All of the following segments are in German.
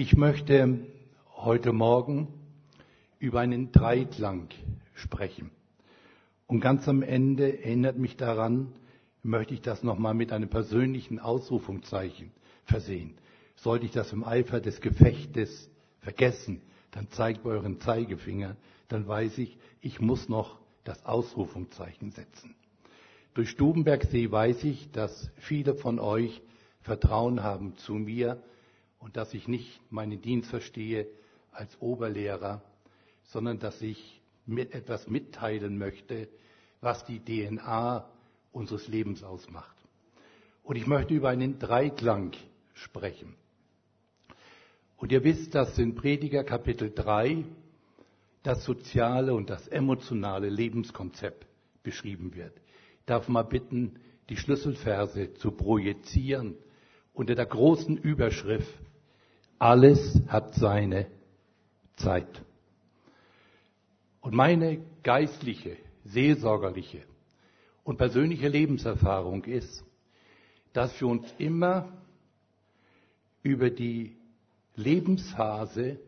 Ich möchte heute Morgen über einen Dreiklang sprechen. Und ganz am Ende erinnert mich daran, möchte ich das nochmal mit einem persönlichen Ausrufungszeichen versehen. Sollte ich das im Eifer des Gefechtes vergessen, dann zeigt euren Zeigefinger, dann weiß ich, ich muss noch das Ausrufungszeichen setzen. Durch Stubenbergsee weiß ich, dass viele von euch Vertrauen haben zu mir und dass ich nicht meinen Dienst verstehe als Oberlehrer, sondern dass ich mit etwas mitteilen möchte, was die DNA unseres Lebens ausmacht. Und ich möchte über einen Dreiklang sprechen. Und ihr wisst, dass in Prediger Kapitel 3 das soziale und das emotionale Lebenskonzept beschrieben wird. Ich darf mal bitten, die Schlüsselverse zu projizieren unter der großen Überschrift Alles hat seine Zeit. Und meine geistliche, seelsorgerliche und persönliche Lebenserfahrung ist, dass wir uns immer über die Lebensphase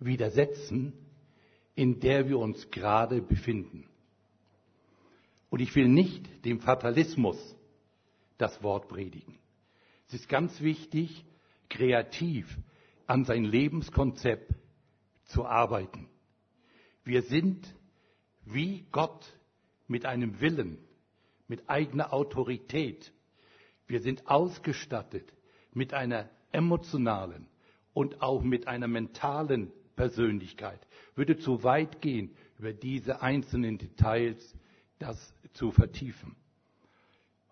widersetzen, in der wir uns gerade befinden. Und ich will nicht dem Fatalismus das Wort predigen. Es ist ganz wichtig, kreativ an sein Lebenskonzept zu arbeiten. Wir sind wie Gott mit einem Willen, mit eigener Autorität. Wir sind ausgestattet mit einer emotionalen und auch mit einer mentalen Persönlichkeit. Würde zu weit gehen, über diese einzelnen Details das zu vertiefen.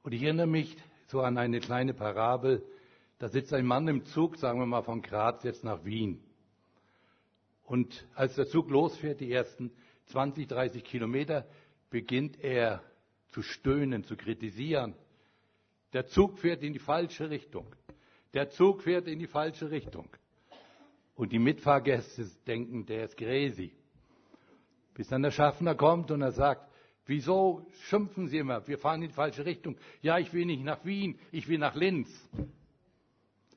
Und ich erinnere mich so an eine kleine Parabel. Da sitzt ein Mann im Zug, sagen wir mal von Graz jetzt nach Wien. Und als der Zug losfährt, die ersten 20, 30 Kilometer, beginnt er zu stöhnen, zu kritisieren. Der Zug fährt in die falsche Richtung. Der Zug fährt in die falsche Richtung. Und die Mitfahrgäste denken, der ist crazy. Bis dann der Schaffner kommt und er sagt, wieso schimpfen Sie immer? Wir fahren in die falsche Richtung. Ja, ich will nicht nach Wien, ich will nach Linz.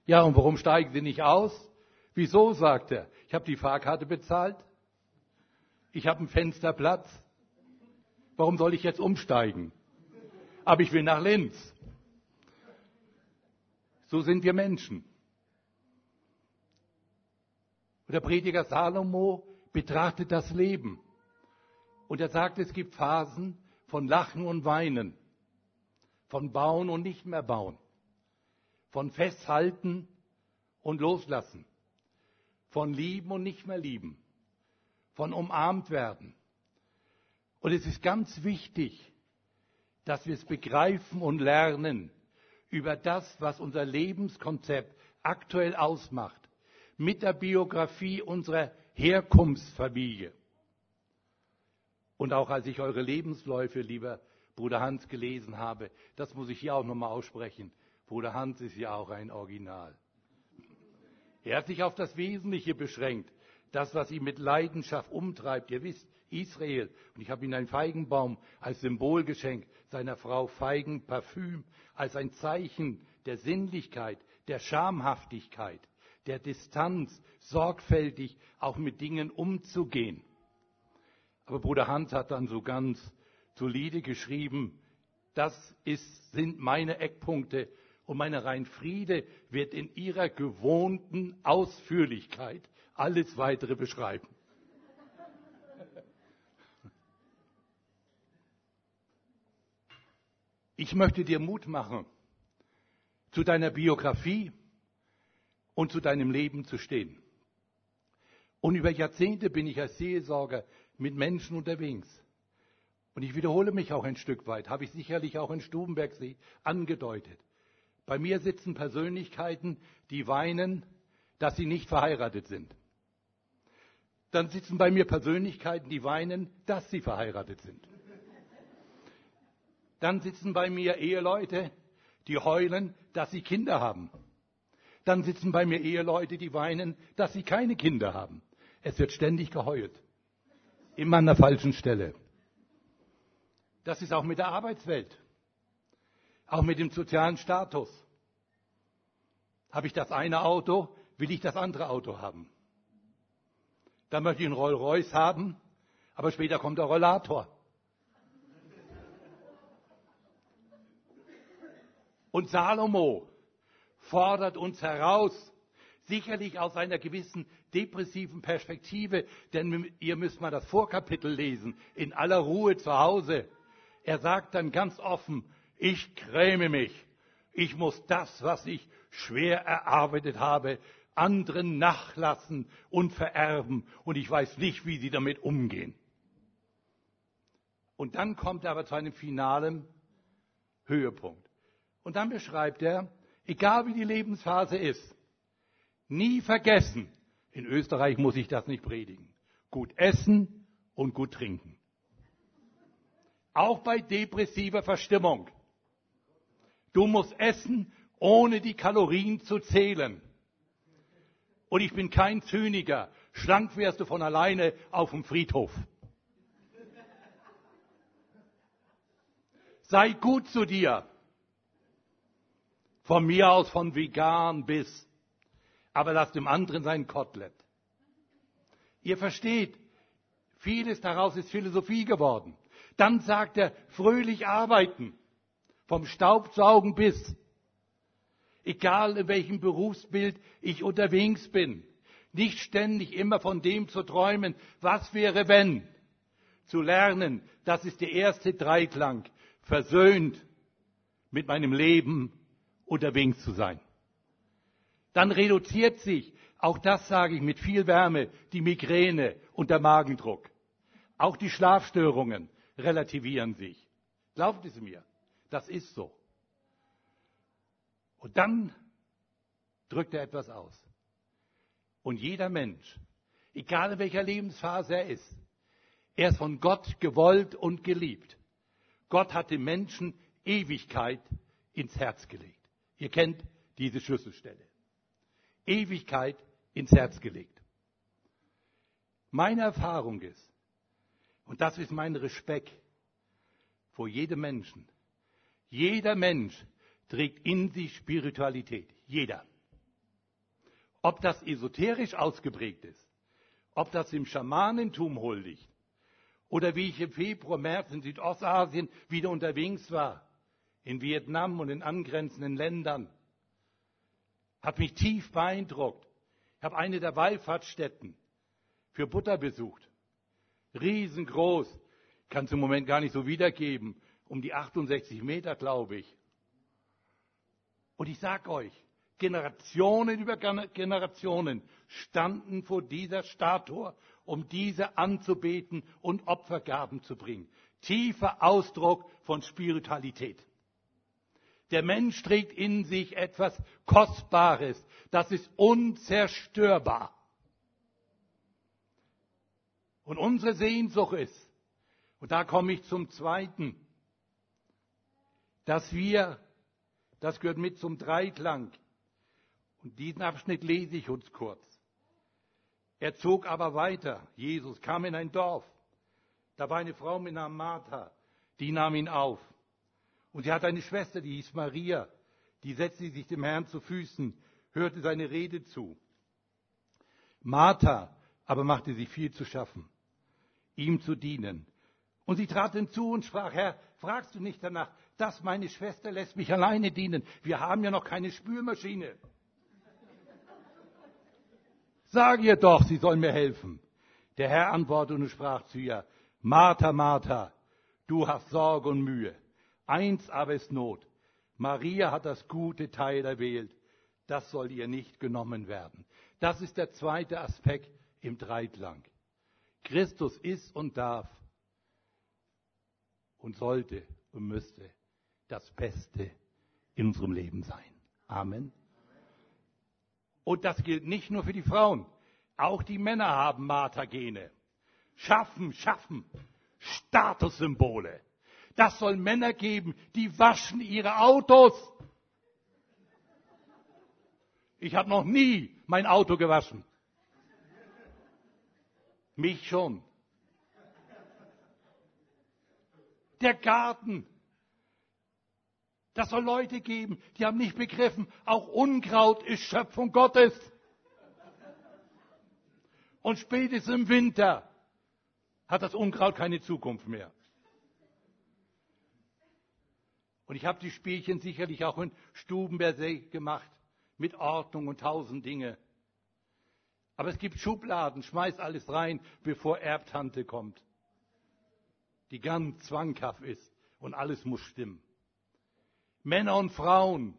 Ja, und warum steigen Sie nicht aus? Wieso, sagt er. Ich habe die Fahrkarte bezahlt. Ich habe einen Fensterplatz. Warum soll ich jetzt umsteigen? Aber ich will nach Linz. So sind wir Menschen. Und der Prediger Salomo betrachtet das Leben. Und er sagt, es gibt Phasen von Lachen und Weinen, von Bauen und nicht mehr bauen, von Festhalten und Loslassen, von Lieben und nicht mehr lieben, von umarmt werden. Und es ist ganz wichtig, dass wir es begreifen und lernen über das, was unser Lebenskonzept aktuell ausmacht, mit der Biografie unserer Herkunftsfamilie. Und auch als ich eure Lebensläufe, lieber Bruder Hans, gelesen habe, das muss ich hier auch nochmal aussprechen. Bruder Hans ist ja auch ein Original. Er hat sich auf das Wesentliche beschränkt, das, was ihn mit Leidenschaft umtreibt. Ihr wisst, Israel. Und ich habe ihm einen Feigenbaum als Symbol geschenkt, seiner Frau Feigenparfüm, als ein Zeichen der Sinnlichkeit, der Schamhaftigkeit, der Distanz, sorgfältig auch mit Dingen umzugehen. Aber Bruder Hans hat dann so ganz solide geschrieben, das ist, sind meine Eckpunkte und meine Rheinfriede wird in ihrer gewohnten Ausführlichkeit alles weitere beschreiben. Ich möchte dir Mut machen, zu deiner Biografie und zu deinem Leben zu stehen. Und über Jahrzehnte bin ich als Seelsorger mit Menschen unterwegs. Und ich wiederhole mich auch ein Stück weit, habe ich sicherlich auch in Stubenbergsee angedeutet. Bei mir sitzen Persönlichkeiten, die weinen, dass sie nicht verheiratet sind. Dann sitzen bei mir Persönlichkeiten, die weinen, dass sie verheiratet sind. Dann sitzen bei mir Eheleute, die heulen, dass sie Kinder haben. Dann sitzen bei mir Eheleute, die weinen, dass sie keine Kinder haben. Es wird ständig geheult. Immer an der falschen Stelle. Das ist auch mit der Arbeitswelt. Auch mit dem sozialen Status. Habe ich das eine Auto, will ich das andere Auto haben. Dann möchte ich einen Rolls Royce haben, aber später kommt der Rollator. Und Salomo fordert uns heraus, sicherlich aus einer gewissen depressiven Perspektive, denn ihr müsst mal das Vorkapitel lesen, in aller Ruhe zu Hause. Er sagt dann ganz offen, ich gräme mich, ich muss das, was ich schwer erarbeitet habe, anderen nachlassen und vererben und ich weiß nicht, wie sie damit umgehen. Und dann kommt er aber zu einem finalen Höhepunkt. Und dann beschreibt er, egal wie die Lebensphase ist, nie vergessen, in Österreich muss ich das nicht predigen, gut essen und gut trinken. Auch bei depressiver Verstimmung. Du musst essen, ohne die Kalorien zu zählen. Und ich bin kein Zyniker. Schlank wärst du von alleine auf dem Friedhof. Sei gut zu dir. Von mir aus von vegan bis. Aber lass dem anderen sein Kotelett. Ihr versteht, vieles daraus ist Philosophie geworden. Dann sagt er, fröhlich arbeiten. Vom Staubsaugen bis. Egal in welchem Berufsbild ich unterwegs bin. Nicht ständig immer von dem zu träumen, was wäre wenn. Zu lernen, das ist der erste Dreiklang. Versöhnt mit meinem Leben unterwegs zu sein. Dann reduziert sich, auch das sage ich mit viel Wärme, die Migräne und der Magendruck. Auch die Schlafstörungen relativieren sich. Glaubt es mir, das ist so. Und dann drückt er etwas aus. Und jeder Mensch, egal in welcher Lebensphase er ist, er ist von Gott gewollt und geliebt. Gott hat dem Menschen Ewigkeit ins Herz gelegt. Ihr kennt diese Schlüsselstelle. Ewigkeit ins Herz gelegt. Meine Erfahrung ist, und das ist mein Respekt vor jedem Menschen, jeder Mensch trägt in sich Spiritualität. Jeder. Ob das esoterisch ausgeprägt ist, ob das im Schamanentum huldigt, oder wie ich im Februar, März in Südostasien wieder unterwegs war, in Vietnam und in angrenzenden Ländern, hat mich tief beeindruckt. Ich habe eine der Wallfahrtsstätten für Butter besucht. Riesengroß. Kann es im Moment gar nicht so wiedergeben. Um die 68 Meter, glaube ich. Und ich sage euch, Generationen über Generationen standen vor dieser Statue, um diese anzubeten und Opfergaben zu bringen. Tiefer Ausdruck von Spiritualität. Der Mensch trägt in sich etwas Kostbares, das ist unzerstörbar. Und unsere Sehnsucht ist, und da komme ich zum Zweiten, dass wir, das gehört mit zum Dreiklang, und diesen Abschnitt lese ich uns kurz. Er zog aber weiter. Jesus kam in ein Dorf. Da war eine Frau mit Namen Martha, die nahm ihn auf. Und sie hatte eine Schwester, die hieß Maria. Die setzte sich dem Herrn zu Füßen, hörte seine Rede zu. Martha aber machte sich viel zu schaffen, ihm zu dienen. Und sie trat hinzu und sprach, Herr, fragst du nicht danach, dass meine Schwester lässt mich alleine dienen? Wir haben ja noch keine Spülmaschine. Sag ihr doch, sie soll mir helfen. Der Herr antwortete und sprach zu ihr, Martha, Martha, du hast Sorge und Mühe. Eins aber ist Not. Maria hat das gute Teil erwählt. Das soll ihr nicht genommen werden. Das ist der zweite Aspekt im Dreiklang. Christus ist und darf und sollte und müsste das Beste in unserem Leben sein. Amen. Und das gilt nicht nur für die Frauen. Auch die Männer haben Martha-Gene. Schaffen, schaffen. Statussymbole. Das soll Männer geben, die waschen ihre Autos. Ich habe noch nie mein Auto gewaschen. Mich schon. Der Garten. Das soll Leute geben, die haben nicht begriffen, auch Unkraut ist Schöpfung Gottes. Und spätestens im Winter hat das Unkraut keine Zukunft mehr. Und ich habe die Spielchen sicherlich auch in Stubenberg gemacht, mit Ordnung und tausend Dinge. Aber es gibt Schubladen, schmeiß alles rein, bevor Erbtante kommt, die ganz zwanghaft ist und alles muss stimmen. Männer und Frauen,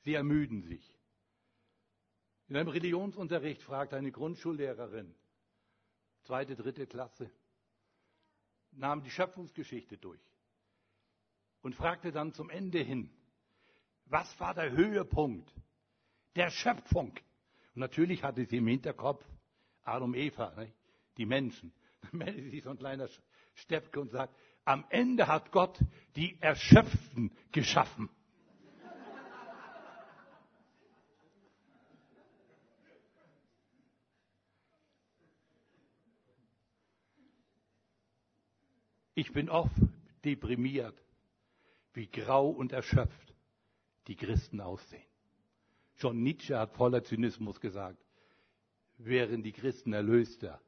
sie ermüden sich. In einem Religionsunterricht fragt eine Grundschullehrerin, zweite, dritte Klasse, nahm die Schöpfungsgeschichte durch und fragte dann zum Ende hin, was war der Höhepunkt der Schöpfung? Und natürlich hatte sie im Hinterkopf Adam, Eva, die Menschen. Dann meldet sich so ein kleiner Steppke und sagt, am Ende hat Gott die Erschöpften geschaffen. Ich bin oft deprimiert, wie grau und erschöpft die Christen aussehen. Schon Nietzsche hat voller Zynismus gesagt, wären die Christen erlöster,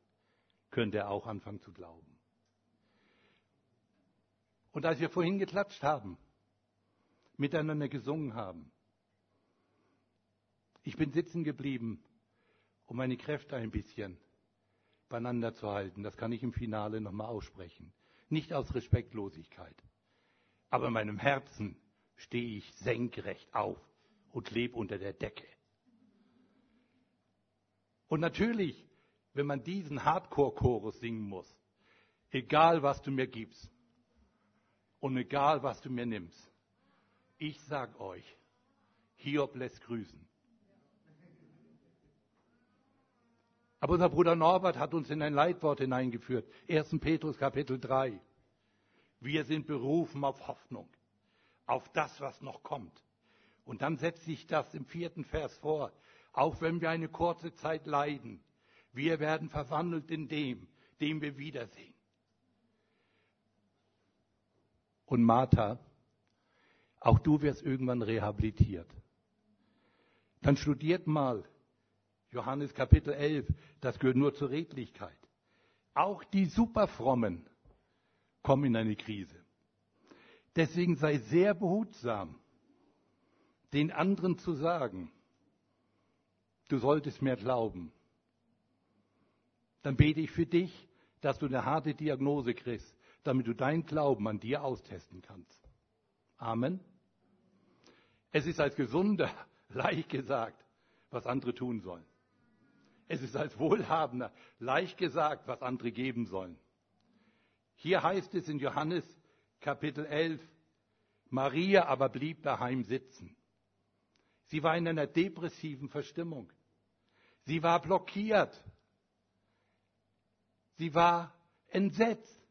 könnte er auch anfangen zu glauben. Und als wir vorhin geklatscht haben, miteinander gesungen haben, ich bin sitzen geblieben, um meine Kräfte ein bisschen beieinander zu halten. Das kann ich im Finale nochmal aussprechen. Nicht aus Respektlosigkeit. Aber in meinem Herzen stehe ich senkrecht auf und lebe unter der Decke. Und natürlich, wenn man diesen Hardcore-Chorus singen muss, egal was du mir gibst und egal was du mir nimmst, ich sag euch, Hiob lässt grüßen. Aber unser Bruder Norbert hat uns in ein Leitwort hineingeführt. 1. Petrus Kapitel 3. Wir sind berufen auf Hoffnung, auf das, was noch kommt. Und dann setzt sich das im vierten Vers vor. Auch wenn wir eine kurze Zeit leiden, wir werden verwandelt in dem, dem wir wiedersehen. Und Martha, auch du wirst irgendwann rehabilitiert. Dann studiert mal Johannes Kapitel 11, das gehört nur zur Redlichkeit. Auch die Superfrommen kommen in eine Krise. Deswegen sei sehr behutsam, den anderen zu sagen, du solltest mehr glauben. Dann bete ich für dich, dass du eine harte Diagnose kriegst, damit du deinen Glauben an dir austesten kannst. Amen. Es ist als Gesunder leicht gesagt, was andere tun sollen. Es ist als Wohlhabender leicht gesagt, was andere geben sollen. Hier heißt es in Johannes Kapitel 11, Maria aber blieb daheim sitzen. Sie war in einer depressiven Verstimmung. Sie war blockiert. Sie war entsetzt.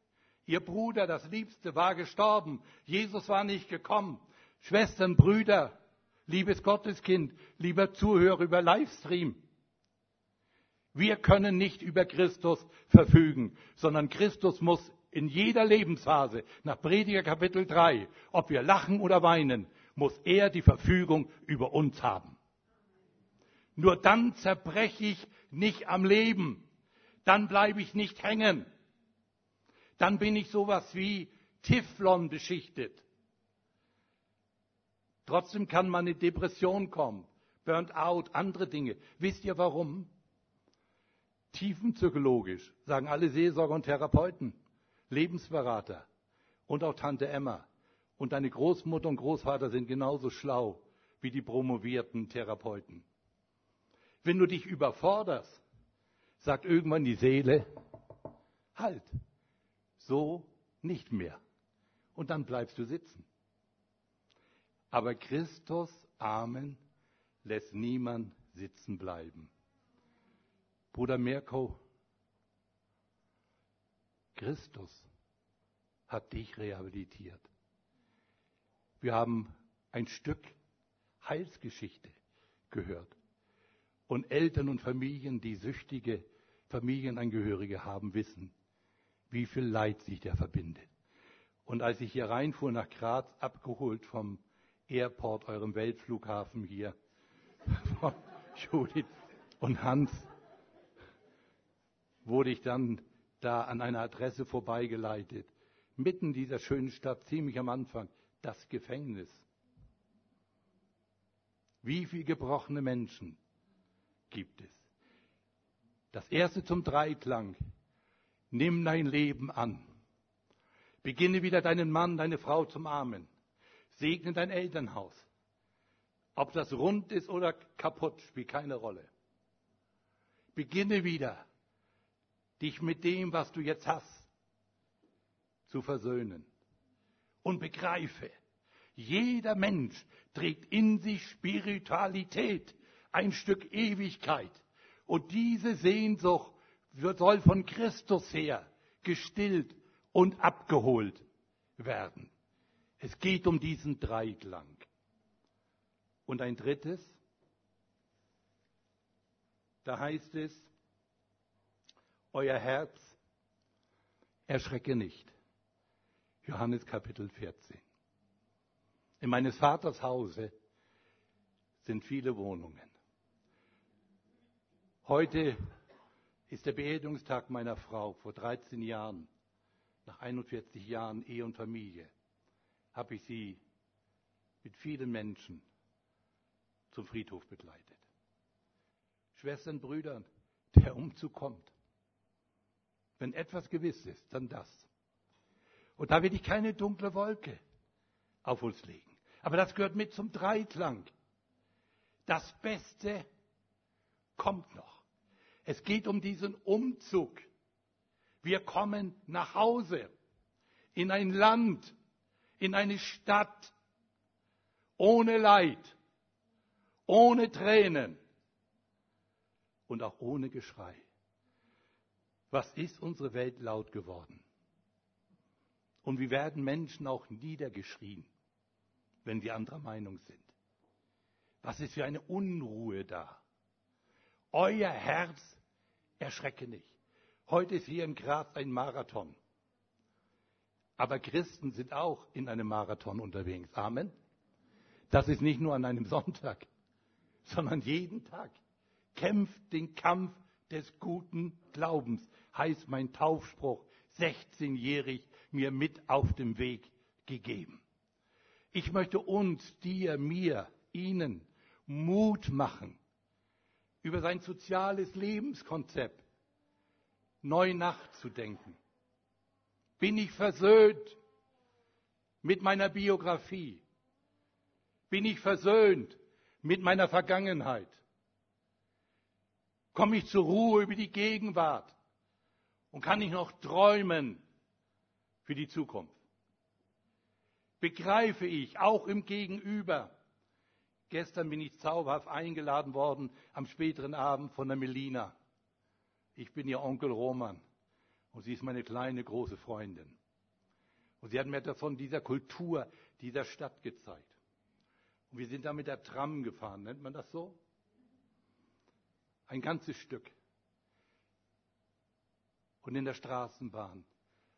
Ihr Bruder, das Liebste, war gestorben. Jesus war nicht gekommen. Schwestern, Brüder, liebes Gotteskind, lieber Zuhörer über Livestream. Wir können nicht über Christus verfügen, sondern Christus muss in jeder Lebensphase, nach Prediger Kapitel 3, ob wir lachen oder weinen, muss er die Verfügung über uns haben. Nur dann zerbreche ich nicht am Leben. Dann bleibe ich nicht hängen. Dann bin ich sowas wie Teflon beschichtet. Trotzdem kann man in Depression kommen, Burnt out, andere Dinge. Wisst ihr warum? tiefenpsychologisch, sagen alle Seelsorger und Therapeuten, Lebensberater und auch Tante Emma und deine Großmutter und Großvater sind genauso schlau wie die promovierten Therapeuten. Wenn du dich überforderst, sagt irgendwann die Seele, halt, so nicht mehr. Und dann bleibst du sitzen. Aber Christus, Amen, lässt niemand sitzen bleiben. Bruder Mirko, Christus hat dich rehabilitiert. Wir haben ein Stück Heilsgeschichte gehört. Und Eltern und Familien, die süchtige Familienangehörige haben, wissen, wie viel Leid sich der verbindet. Und als ich hier reinfuhr nach Graz, abgeholt vom Airport, eurem Weltflughafen hier, von Judith, Und Hans wurde ich dann da an einer Adresse vorbeigeleitet. Mitten dieser schönen Stadt, ziemlich am Anfang, das Gefängnis. Wie viele gebrochene Menschen gibt es? Das erste zum Dreiklang. Nimm dein Leben an. Beginne wieder deinen Mann, deine Frau zum Armen. Segne dein Elternhaus. Ob das rund ist oder kaputt, spielt keine Rolle. Beginne wieder, dich mit dem, was du jetzt hast, zu versöhnen. Und begreife, jeder Mensch trägt in sich Spiritualität, ein Stück Ewigkeit. Und diese Sehnsucht soll von Christus her gestillt und abgeholt werden. Es geht um diesen Dreiklang. Und ein drittes, da heißt es, euer Herz erschrecke nicht. Johannes Kapitel 14. In meines Vaters Hause sind viele Wohnungen. Heute ist der Beerdigungstag meiner Frau. Vor 13 Jahren, nach 41 Jahren Ehe und Familie, habe ich sie mit vielen Menschen zum Friedhof begleitet. Schwestern, Brüdern, der Umzug kommt. Wenn etwas gewiss ist, dann das. Und da will ich keine dunkle Wolke auf uns legen. Aber das gehört mit zum Dreiklang. Das Beste kommt noch. Es geht um diesen Umzug. Wir kommen nach Hause, in ein Land, in eine Stadt, ohne Leid, ohne Tränen und auch ohne Geschrei. Was ist unsere Welt laut geworden? Und wie werden Menschen auch niedergeschrien, wenn wir anderer Meinung sind? Was ist für eine Unruhe da? Euer Herz erschrecke nicht. Heute ist hier in Graz ein Marathon. Aber Christen sind auch in einem Marathon unterwegs. Amen. Das ist nicht nur an einem Sonntag sondern jeden Tag. Kämpft den Kampf des guten Glaubens, heißt mein Taufspruch, 16-jährig mir mit auf dem Weg gegeben. Ich möchte uns, dir, mir, Ihnen Mut machen, über sein soziales Lebenskonzept neu nachzudenken. Bin ich versöhnt mit meiner Biografie? Bin ich versöhnt mit meiner Vergangenheit? Komme ich zur Ruhe über die Gegenwart? Und kann ich noch träumen für die Zukunft? Begreife ich auch im Gegenüber? Gestern bin ich zauberhaft eingeladen worden am späteren Abend von der Melina. Ich bin ihr Onkel Roman und sie ist meine kleine große Freundin. Und sie hat mir davon dieser Kultur dieser Stadt gezeigt. Und wir sind da mit der Tram gefahren, nennt man das so? Ein ganzes Stück. Und in der Straßenbahn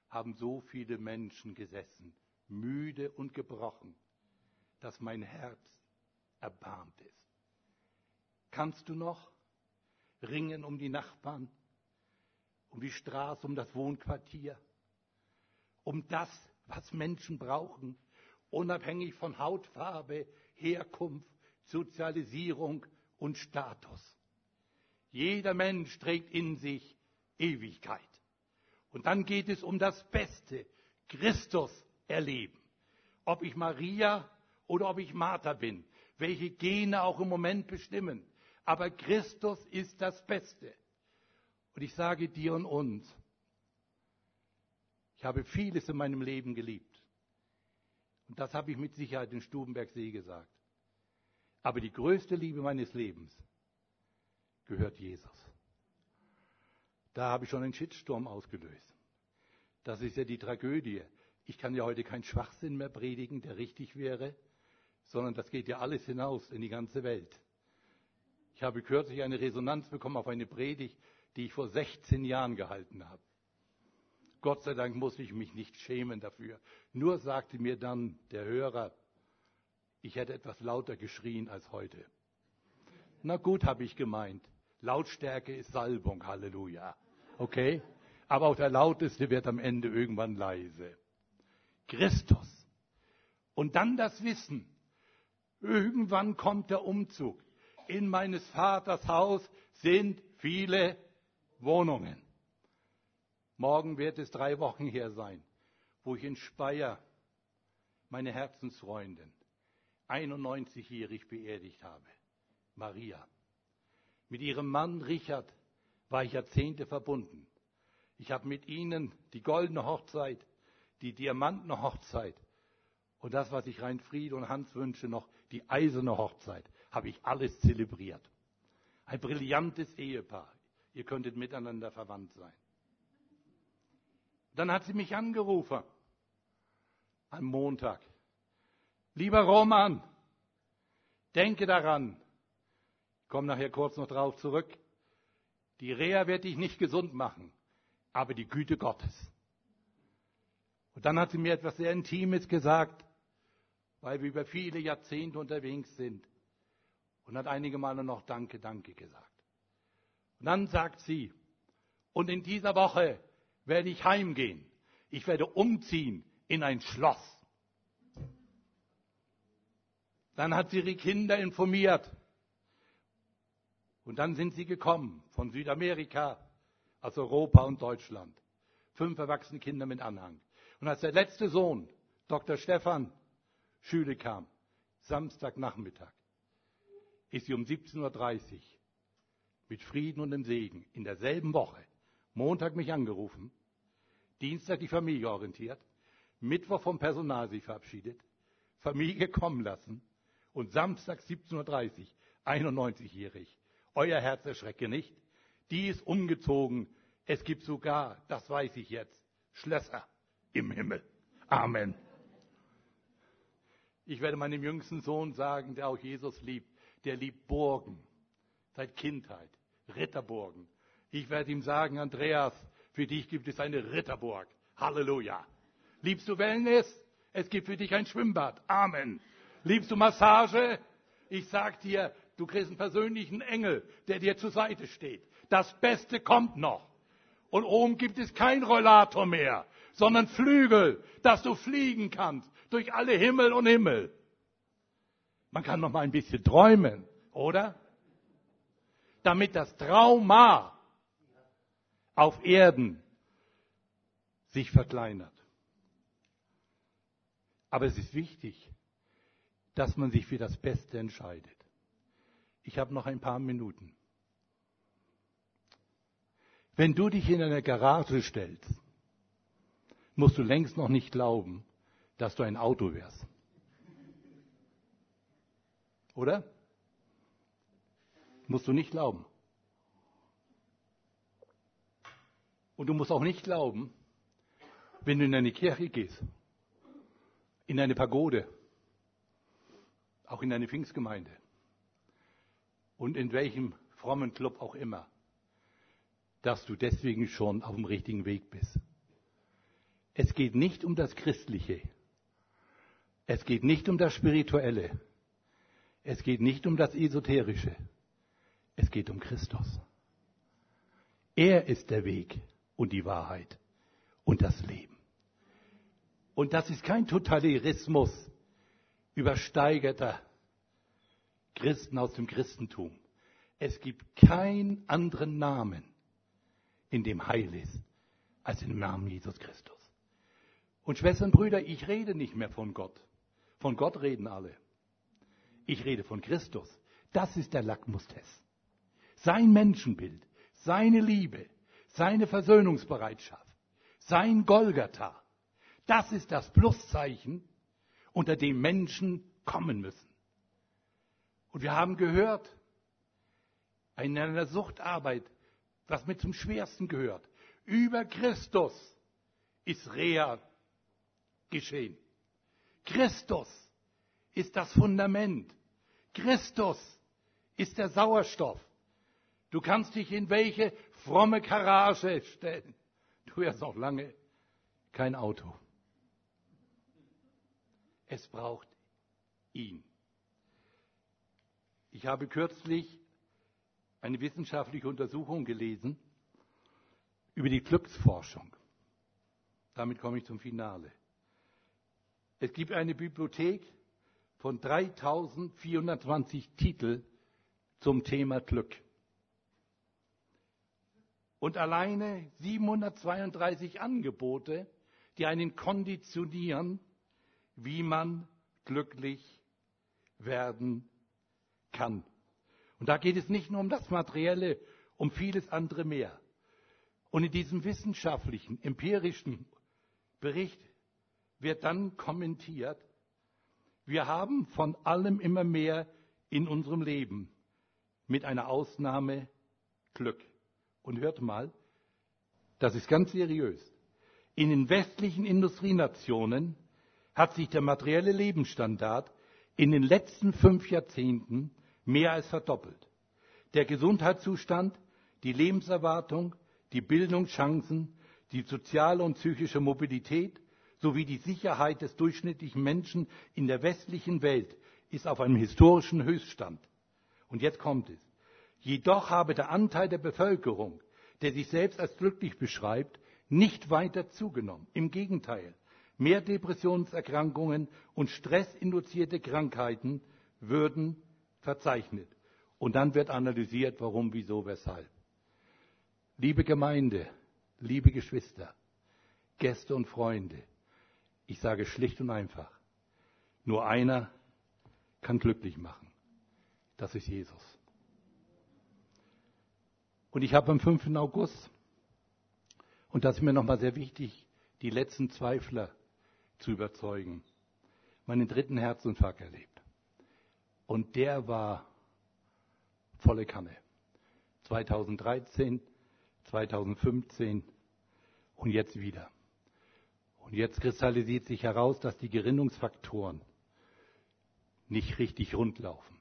haben so viele Menschen gesessen, müde und gebrochen, dass mein Herz erbarmt ist. Kannst du noch ringen um die Nachbarn, um die Straße, um das Wohnquartier, um das, was Menschen brauchen, unabhängig von Hautfarbe, Herkunft, Sozialisierung und Status. Jeder Mensch trägt in sich Ewigkeit. Und dann geht es um das Beste, Christus erleben. Ob ich Maria oder ob ich Martha bin, welche Gene auch im Moment bestimmen. Aber Christus ist das Beste. Und ich sage dir und uns, ich habe vieles in meinem Leben geliebt. Und das habe ich mit Sicherheit in Stubenbergsee gesagt. Aber die größte Liebe meines Lebens gehört Jesus. Da habe ich schon einen Shitstorm ausgelöst. Das ist ja die Tragödie. Ich kann ja heute keinen Schwachsinn mehr predigen, der richtig wäre, sondern das geht ja alles hinaus in die ganze Welt. Ich habe kürzlich eine Resonanz bekommen auf eine Predigt, die ich vor 16 Jahren gehalten habe. Gott sei Dank muss ich mich nicht schämen dafür. Nur sagte mir dann der Hörer, ich hätte etwas lauter geschrien als heute. Na gut, habe ich gemeint. Lautstärke ist Salbung, Halleluja. Okay? Aber auch der Lauteste wird am Ende irgendwann leise. Christus. Und dann das Wissen. Irgendwann kommt der Umzug. In meines Vaters Haus sind viele Wohnungen. Morgen wird es drei Wochen her sein, wo ich in Speyer meine Herzensfreundin, 91-jährig beerdigt habe, Maria. Mit ihrem Mann Richard war ich Jahrzehnte verbunden. Ich habe mit ihnen die goldene Hochzeit, die diamantene Hochzeit und das, was ich rein Friede und Hans wünsche, noch die eiserne Hochzeit, habe ich alles zelebriert. Ein brillantes Ehepaar. Ihr könntet miteinander verwandt sein. Dann hat sie mich angerufen am Montag. Lieber Roman, denke daran, ich komme nachher kurz noch drauf zurück, die Reha wird dich nicht gesund machen, aber die Güte Gottes. Und dann hat sie mir etwas sehr Intimes gesagt, weil wir über viele Jahrzehnte unterwegs sind. Und hat einige Male noch Danke, Danke gesagt. Und dann sagt sie, und in dieser Woche werde ich heimgehen. Ich werde umziehen in ein Schloss. Dann hat sie ihre Kinder informiert. Und dann sind sie gekommen von Südamerika, aus Europa und Deutschland. Fünf erwachsene Kinder mit Anhang. Und als der letzte Sohn, Dr. Stefan, Schüle kam, Samstagnachmittag, ist sie um 17.30 Uhr mit Frieden und dem Segen in derselben Woche, Montag mich angerufen, Dienstag die Familie orientiert, Mittwoch vom Personal sich verabschiedet, Familie kommen lassen und Samstag 17.30 Uhr, 91-jährig. Euer Herz erschrecke nicht. Die ist umgezogen. Es gibt sogar, das weiß ich jetzt, Schlösser im Himmel. Amen. Ich werde meinem jüngsten Sohn sagen, der auch Jesus liebt, der liebt Burgen seit Kindheit, Ritterburgen. Ich werde ihm sagen, Andreas, für dich gibt es eine Ritterburg. Halleluja. Liebst du Wellness? Es gibt für dich ein Schwimmbad. Amen. Liebst du Massage? Ich sag dir, du kriegst einen persönlichen Engel, der dir zur Seite steht. Das Beste kommt noch. Und oben gibt es kein Rollator mehr, sondern Flügel, dass du fliegen kannst durch alle Himmel und Himmel. Man kann noch mal ein bisschen träumen, oder? Damit das Trauma auf Erden sich verkleinert. Aber es ist wichtig, dass man sich für das Beste entscheidet. Ich habe noch ein paar Minuten. Wenn du dich in eine Garage stellst, musst du längst noch nicht glauben, dass du ein Auto wärst. Oder? Musst du nicht glauben. Und du musst auch nicht glauben, wenn du in eine Kirche gehst, in eine Pagode, auch in eine Pfingstgemeinde und in welchem frommen Club auch immer, dass du deswegen schon auf dem richtigen Weg bist. Es geht nicht um das Christliche. Es geht nicht um das Spirituelle. Es geht nicht um das Esoterische. Es geht um Christus. Er ist der Weg und die Wahrheit und das Leben. Und das ist kein Totalitarismus übersteigerter Christen aus dem Christentum. Es gibt keinen anderen Namen, in dem Heil ist, als dem Namen Jesus Christus. Und Schwestern und Brüder, ich rede nicht mehr von Gott. Von Gott reden alle. Ich rede von Christus. Das ist der Lackmustest. Sein Menschenbild, seine Liebe, seine Versöhnungsbereitschaft, sein Golgatha. Das ist das Pluszeichen, unter dem Menschen kommen müssen. Und wir haben gehört, in einer Suchtarbeit, was mit zum Schwersten gehört, über Christus ist Reha geschehen. Christus ist das Fundament. Christus ist der Sauerstoff. Du kannst dich in welche fromme Garage stellen. Du hast noch lange kein Auto. Es braucht ihn. Ich habe kürzlich eine wissenschaftliche Untersuchung gelesen über die Glücksforschung. Damit komme ich zum Finale. Es gibt eine Bibliothek von 3420 Titeln zum Thema Glück. Und alleine 732 Angebote, die einen konditionieren, wie man glücklich werden kann. Und da geht es nicht nur um das Materielle, um vieles andere mehr. Und in diesem wissenschaftlichen, empirischen Bericht wird dann kommentiert, wir haben von allem immer mehr in unserem Leben, mit einer Ausnahme Glück. Und hört mal, das ist ganz seriös. In den westlichen Industrienationen hat sich der materielle Lebensstandard in den letzten fünf Jahrzehnten mehr als verdoppelt. Der Gesundheitszustand, die Lebenserwartung, die Bildungschancen, die soziale und psychische Mobilität sowie die Sicherheit des durchschnittlichen Menschen in der westlichen Welt ist auf einem historischen Höchststand. Und jetzt kommt es. Jedoch habe der Anteil der Bevölkerung, der sich selbst als glücklich beschreibt, nicht weiter zugenommen. Im Gegenteil, mehr Depressionserkrankungen und stressinduzierte Krankheiten würden verzeichnet. Und dann wird analysiert, warum, wieso, weshalb. Liebe Gemeinde, liebe Geschwister, Gäste und Freunde, ich sage schlicht und einfach, nur einer kann glücklich machen. Das ist Jesus. Und ich habe am 5. August, und das ist mir nochmal sehr wichtig, die letzten Zweifler zu überzeugen, meinen dritten Herzinfarkt erlebt. Und der war volle Kanne. 2013, 2015 und jetzt wieder. Und jetzt kristallisiert sich heraus, dass die Gerinnungsfaktoren nicht richtig rundlaufen.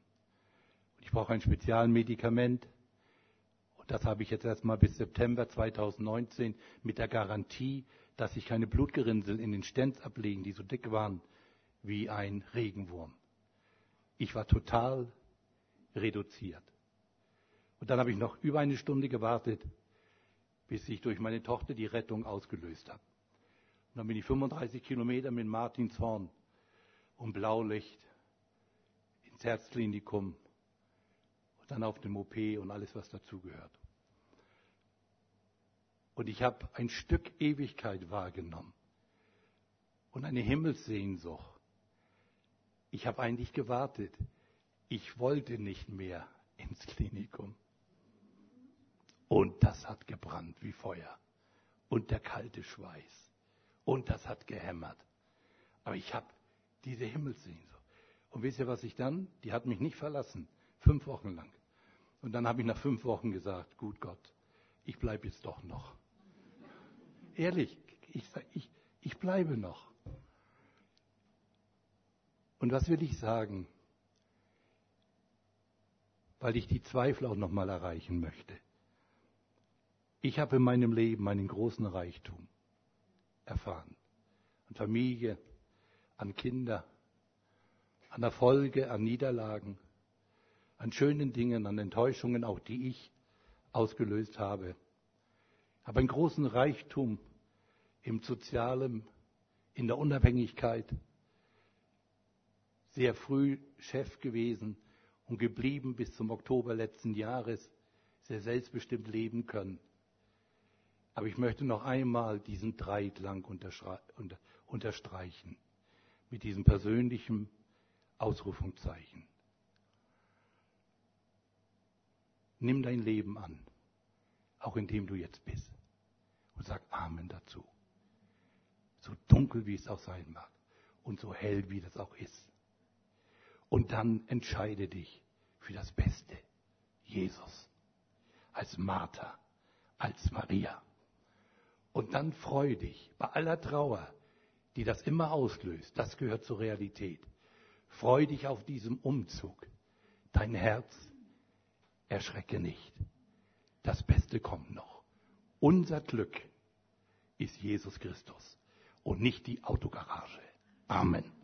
Ich brauche ein Spezialmedikament. Und das habe ich jetzt erstmal bis September 2019 mit der Garantie, dass sich keine Blutgerinnsel in den Stents ablegen, die so dick waren wie ein Regenwurm. Ich war total reduziert. Und dann habe ich noch über eine Stunde gewartet, bis ich durch meine Tochter die Rettung ausgelöst habe. Und dann bin ich 35 Kilometer mit Martinshorn und Blaulicht ins Herzklinikum und dann auf dem OP und alles, was dazugehört. Und ich habe ein Stück Ewigkeit wahrgenommen und eine Himmelssehnsucht. Ich habe eigentlich gewartet. Ich wollte nicht mehr ins Klinikum. Und das hat gebrannt wie Feuer. Und der kalte Schweiß. Und das hat gehämmert. Aber ich habe diese Himmelssehnsucht. Und wisst ihr, was ich dann? Die hat mich nicht verlassen. Fünf Wochen lang. Und dann habe ich nach fünf Wochen gesagt, gut Gott, ich bleibe jetzt doch noch. Ehrlich, ich, ich, ich bleibe noch. Und was will ich sagen? Weil ich die Zweifel auch nochmal erreichen möchte. Ich habe in meinem Leben einen großen Reichtum erfahren. An Familie, an Kinder, an Erfolge, an Niederlagen, an schönen Dingen, an Enttäuschungen, auch die ich ausgelöst habe. Ich habe einen großen Reichtum im Sozialen, in der Unabhängigkeit, sehr früh Chef gewesen und geblieben bis zum Oktober letzten Jahres, sehr selbstbestimmt leben können. Aber ich möchte noch einmal diesen Dreiklang unterstreichen, mit diesem persönlichen Ausrufungszeichen. Nimm dein Leben an, auch in dem du jetzt bist, und sag Amen dazu. So dunkel wie es auch sein mag und so hell wie das auch ist. Und dann entscheide dich für das Beste. Jesus. Als Martha, als Maria. Und dann freu dich bei aller Trauer, die das immer auslöst. Das gehört zur Realität. Freu dich auf diesem Umzug. Dein Herz erschrecke nicht. Das Beste kommt noch. Unser Glück ist Jesus Christus und nicht die Autogarage. Amen.